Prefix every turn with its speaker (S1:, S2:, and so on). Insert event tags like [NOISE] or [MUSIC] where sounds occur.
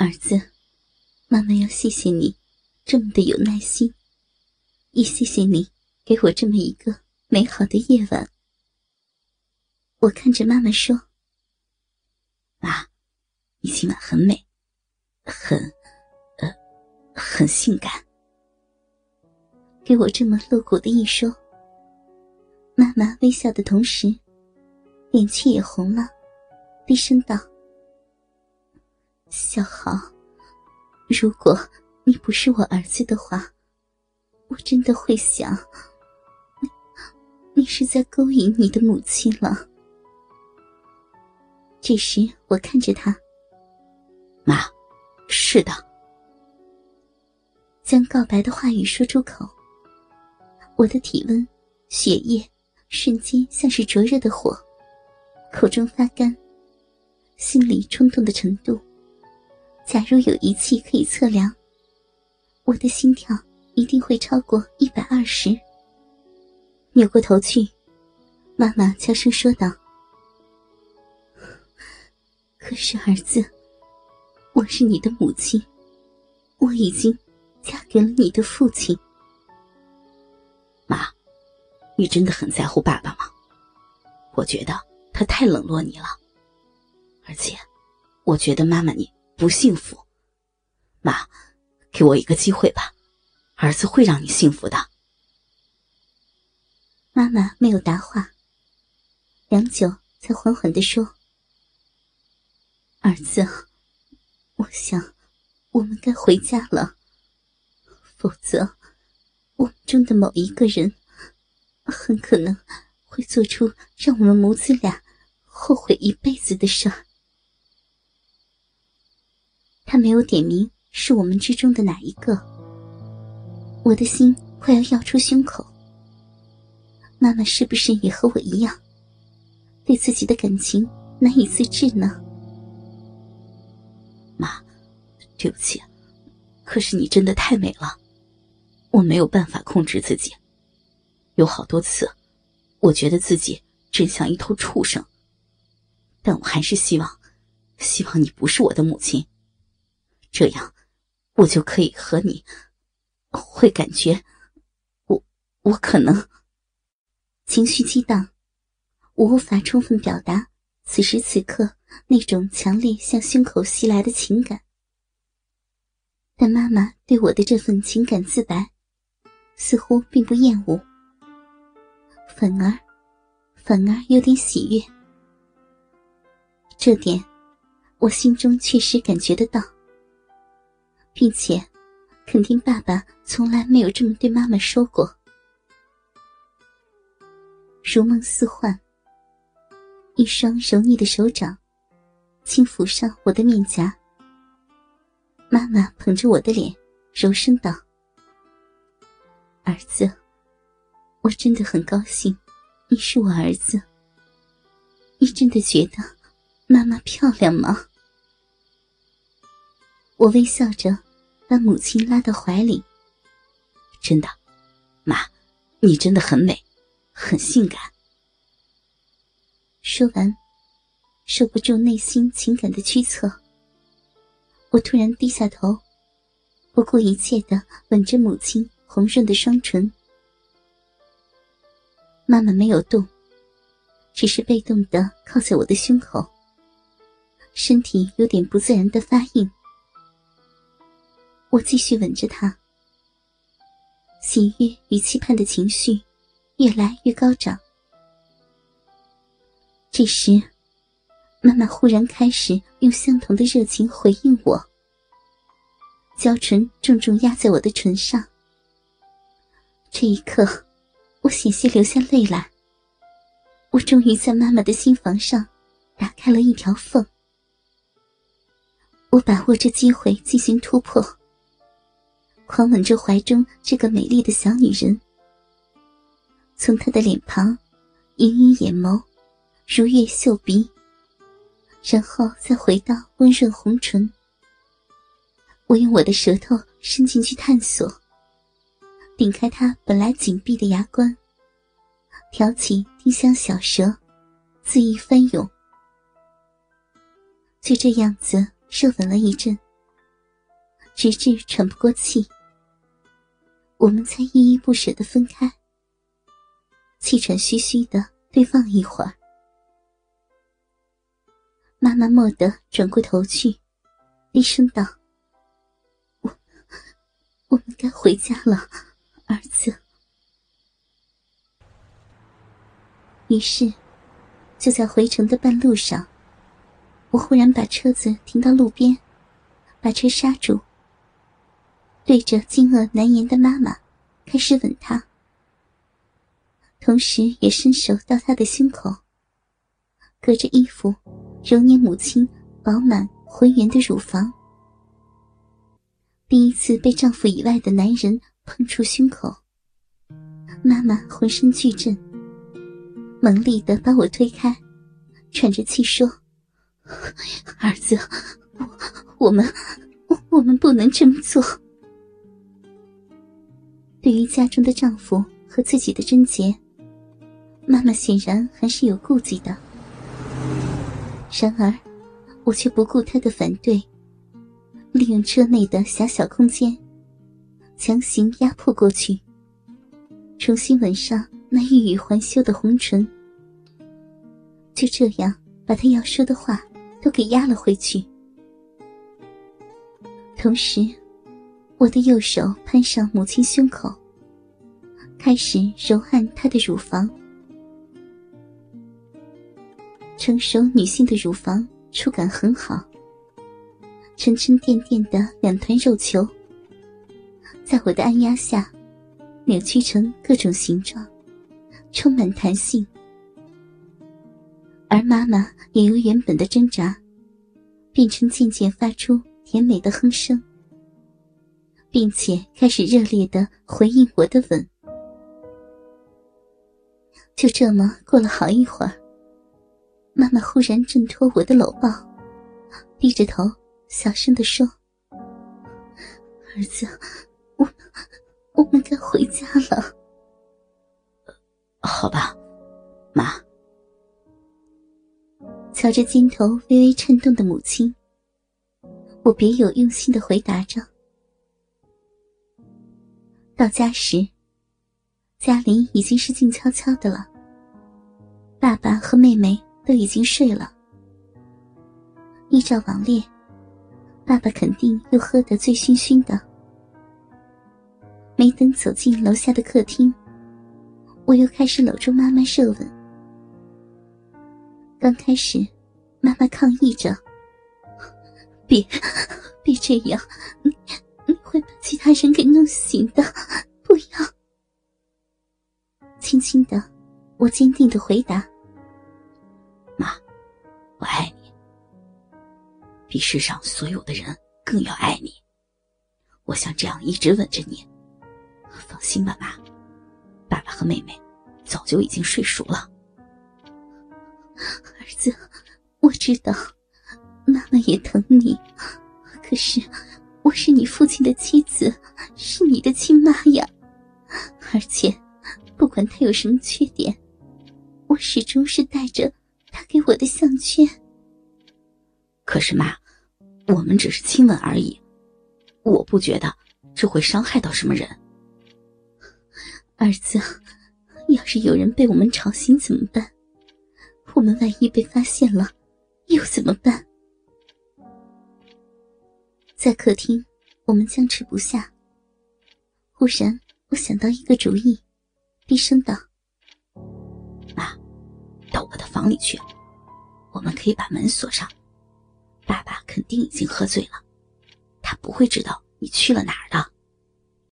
S1: 儿子，妈妈要谢谢你，这么的有耐心，也谢谢你给我这么一个美好的夜晚。我看着妈妈说：“
S2: 妈，你今晚很美，很，呃，很性感。”
S1: 给我这么露骨的一说，妈妈微笑的同时，脸气也红了，低声道。小豪，如果你不是我儿子的话，我真的会想，你你是在勾引你的母亲了。这时，我看着他，
S2: 妈，是的。
S1: 将告白的话语说出口，我的体温、血液瞬间像是灼热的火，口中发干，心里冲动的程度。假如有仪器可以测量，我的心跳一定会超过一百二十。扭过头去，妈妈悄声说道：“可是儿子，我是你的母亲，我已经嫁给了你的父亲。
S2: 妈，你真的很在乎爸爸吗？我觉得他太冷落你了，而且，我觉得妈妈你。”不幸福，妈，给我一个机会吧，儿子会让你幸福的。
S1: 妈妈没有答话，良久才缓缓的说：“儿子，我想我们该回家了，否则我们中的某一个人很可能会做出让我们母子俩后悔一辈子的事儿。”他没有点名是我们之中的哪一个，我的心快要要出胸口。妈妈是不是也和我一样，对自己的感情难以自制呢？
S2: 妈，对不起，可是你真的太美了，我没有办法控制自己。有好多次，我觉得自己真像一头畜生，但我还是希望，希望你不是我的母亲。这样，我就可以和你，会感觉，我我可能
S1: 情绪激荡，我无法充分表达此时此刻那种强烈向胸口袭来的情感。但妈妈对我的这份情感自白，似乎并不厌恶，反而，反而有点喜悦。这点，我心中确实感觉得到。并且，肯定爸爸从来没有这么对妈妈说过。如梦似幻，一双柔腻的手掌轻抚上我的面颊。妈妈捧着我的脸，柔声道：“儿子，我真的很高兴，你是我儿子。你真的觉得妈妈漂亮吗？”我微笑着，把母亲拉到怀里。
S2: 真的，妈，你真的很美，很性感。
S1: 说完，受不住内心情感的驱策，我突然低下头，不顾一切的吻着母亲红润的双唇。妈妈没有动，只是被动的靠在我的胸口，身体有点不自然的发硬。我继续吻着他，喜悦与期盼的情绪越来越高涨。这时，妈妈忽然开始用相同的热情回应我，娇唇重重压在我的唇上。这一刻，我险些流下泪来。我终于在妈妈的心房上打开了一条缝。我把握着机会进行突破。狂吻着怀中这个美丽的小女人，从她的脸庞、盈盈眼眸、如月秀鼻，然后再回到温润红唇。我用我的舌头伸进去探索，顶开她本来紧闭的牙关，挑起丁香小舌，恣意翻涌。就这样子热吻了一阵，直至喘不过气，我们才依依不舍的分开，气喘吁吁的对望一会儿。妈妈蓦地转过头去，低声道：“我，我们该回家了，儿子。”于是，就在回城的半路上，我忽然把车子停到路边，把车刹住，对着惊愕难言的妈妈，开始吻她，同时也伸手到她的胸口，隔着衣服。揉捏母亲饱满浑圆的乳房，第一次被丈夫以外的男人碰触胸口，妈妈浑身剧震，猛力的把我推开，喘着气说：“儿子，我我们我们不能这么做。”对于家中的丈夫和自己的贞洁，妈妈显然还是有顾忌的。然而，我却不顾她的反对，利用车内的狭小空间，强行压迫过去，重新吻上那欲语还休的红唇。就这样，把他要说的话都给压了回去。同时，我的右手攀上母亲胸口，开始揉按她的乳房。成熟女性的乳房触感很好，沉沉甸甸的两团肉球，在我的按压下，扭曲成各种形状，充满弹性。而妈妈也由原本的挣扎，变成渐渐发出甜美的哼声，并且开始热烈的回应我的吻。就这么过了好一会儿。妈妈忽然挣脱我的搂抱，低着头小声的说：“儿子，我我们该回家了。”
S2: 好吧，妈。
S1: 瞧着肩头微微颤动的母亲，我别有用心的回答着。到家时，家里已经是静悄悄的了。爸爸和妹妹。都已经睡了。依照王烈，爸爸肯定又喝得醉醺醺的。没等走进楼下的客厅，我又开始搂住妈妈热吻。刚开始，妈妈抗议着：“ [LAUGHS] 别，[LAUGHS] 别这样，会把其他人给弄醒的，不要。”轻轻的，我坚定的回答。
S2: 妈我爱你，比世上所有的人更要爱你。我想这样一直吻着你。放心吧，妈，爸爸和妹妹早就已经睡熟了。
S1: 儿子，我知道，妈妈也疼你，可是我是你父亲的妻子，是你的亲妈呀。而且，不管他有什么缺点，我始终是带着。他给我的项圈。
S2: 可是妈，我们只是亲吻而已，我不觉得这会伤害到什么人。
S1: 儿子，要是有人被我们吵醒怎么办？我们万一被发现了，又怎么办？在客厅，我们僵持不下。忽然，我想到一个主意，低声道。
S2: 妈到我的房里去，我们可以把门锁上。爸爸肯定已经喝醉了，他不会知道你去了哪儿的。